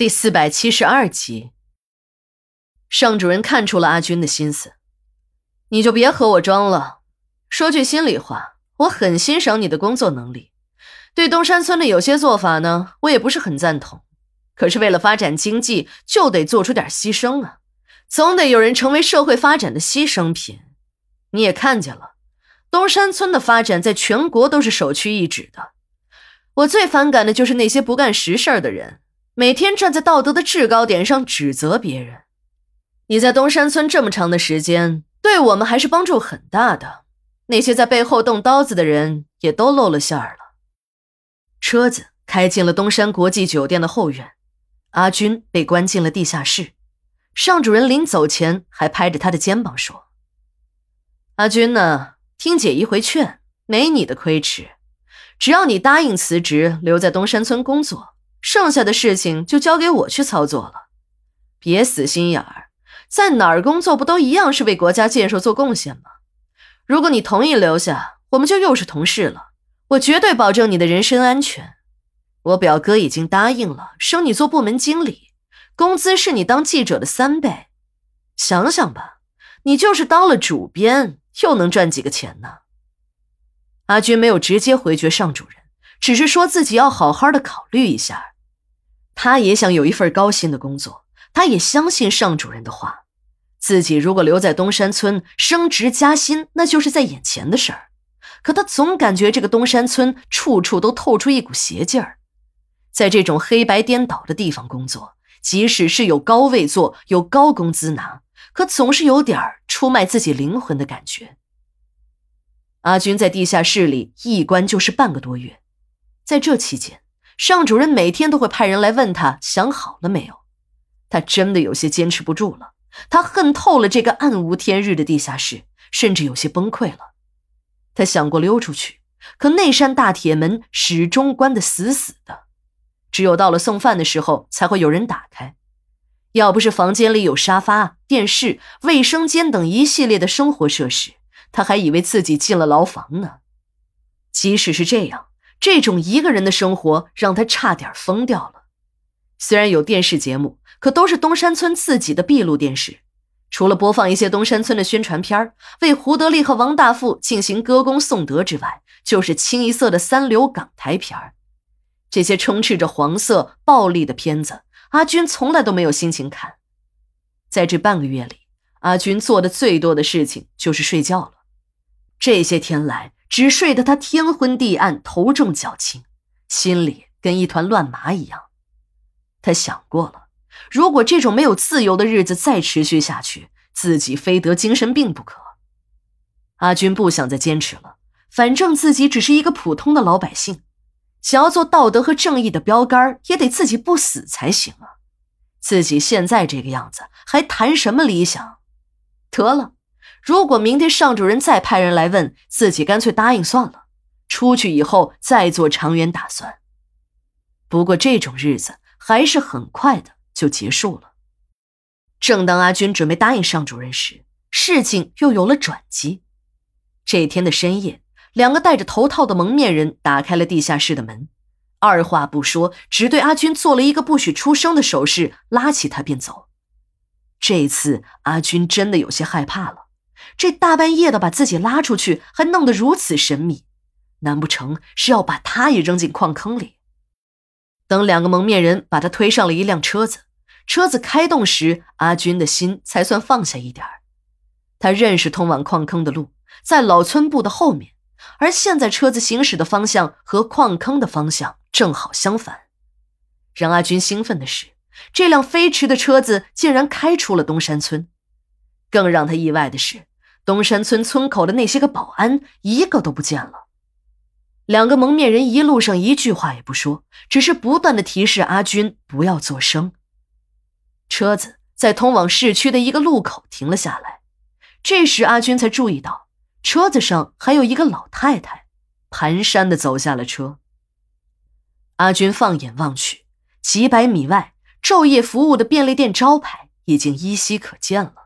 第四百七十二集，尚主任看出了阿军的心思，你就别和我装了。说句心里话，我很欣赏你的工作能力，对东山村的有些做法呢，我也不是很赞同。可是为了发展经济，就得做出点牺牲啊，总得有人成为社会发展的牺牲品。你也看见了，东山村的发展在全国都是首屈一指的。我最反感的就是那些不干实事的人。每天站在道德的制高点上指责别人，你在东山村这么长的时间，对我们还是帮助很大的。那些在背后动刀子的人也都露了馅儿了。车子开进了东山国际酒店的后院，阿军被关进了地下室。尚主任临走前还拍着他的肩膀说：“阿军呢？听姐一回劝，没你的亏吃。只要你答应辞职，留在东山村工作。”剩下的事情就交给我去操作了，别死心眼儿，在哪儿工作不都一样是为国家建设做贡献吗？如果你同意留下，我们就又是同事了，我绝对保证你的人身安全。我表哥已经答应了，升你做部门经理，工资是你当记者的三倍。想想吧，你就是当了主编，又能赚几个钱呢？阿军没有直接回绝尚主任，只是说自己要好好的考虑一下。他也想有一份高薪的工作，他也相信尚主任的话。自己如果留在东山村，升职加薪那就是在眼前的事儿。可他总感觉这个东山村处处都透出一股邪劲儿，在这种黑白颠倒的地方工作，即使是有高位坐、有高工资拿，可总是有点出卖自己灵魂的感觉。阿军在地下室里一关就是半个多月，在这期间。尚主任每天都会派人来问他想好了没有，他真的有些坚持不住了。他恨透了这个暗无天日的地下室，甚至有些崩溃了。他想过溜出去，可那扇大铁门始终关得死死的，只有到了送饭的时候才会有人打开。要不是房间里有沙发、电视、卫生间等一系列的生活设施，他还以为自己进了牢房呢。即使是这样。这种一个人的生活让他差点疯掉了。虽然有电视节目，可都是东山村自己的闭路电视，除了播放一些东山村的宣传片为胡德利和王大富进行歌功颂德之外，就是清一色的三流港台片这些充斥着黄色暴力的片子，阿军从来都没有心情看。在这半个月里，阿军做的最多的事情就是睡觉了。这些天来。只睡得他天昏地暗、头重脚轻，心里跟一团乱麻一样。他想过了，如果这种没有自由的日子再持续下去，自己非得精神病不可。阿军不想再坚持了，反正自己只是一个普通的老百姓，想要做道德和正义的标杆，也得自己不死才行啊！自己现在这个样子，还谈什么理想？得了。如果明天尚主任再派人来问，自己干脆答应算了。出去以后再做长远打算。不过这种日子还是很快的就结束了。正当阿军准备答应尚主任时，事情又有了转机。这天的深夜，两个戴着头套的蒙面人打开了地下室的门，二话不说，只对阿军做了一个不许出声的手势，拉起他便走。这次阿军真的有些害怕了。这大半夜的把自己拉出去，还弄得如此神秘，难不成是要把他也扔进矿坑里？等两个蒙面人把他推上了一辆车子，车子开动时，阿军的心才算放下一点儿他认识通往矿坑的路，在老村部的后面，而现在车子行驶的方向和矿坑的方向正好相反。让阿军兴奋的是，这辆飞驰的车子竟然开出了东山村。更让他意外的是。东山村村口的那些个保安一个都不见了，两个蒙面人一路上一句话也不说，只是不断的提示阿军不要作声。车子在通往市区的一个路口停了下来，这时阿军才注意到车子上还有一个老太太，蹒跚的走下了车。阿军放眼望去，几百米外昼夜服务的便利店招牌已经依稀可见了。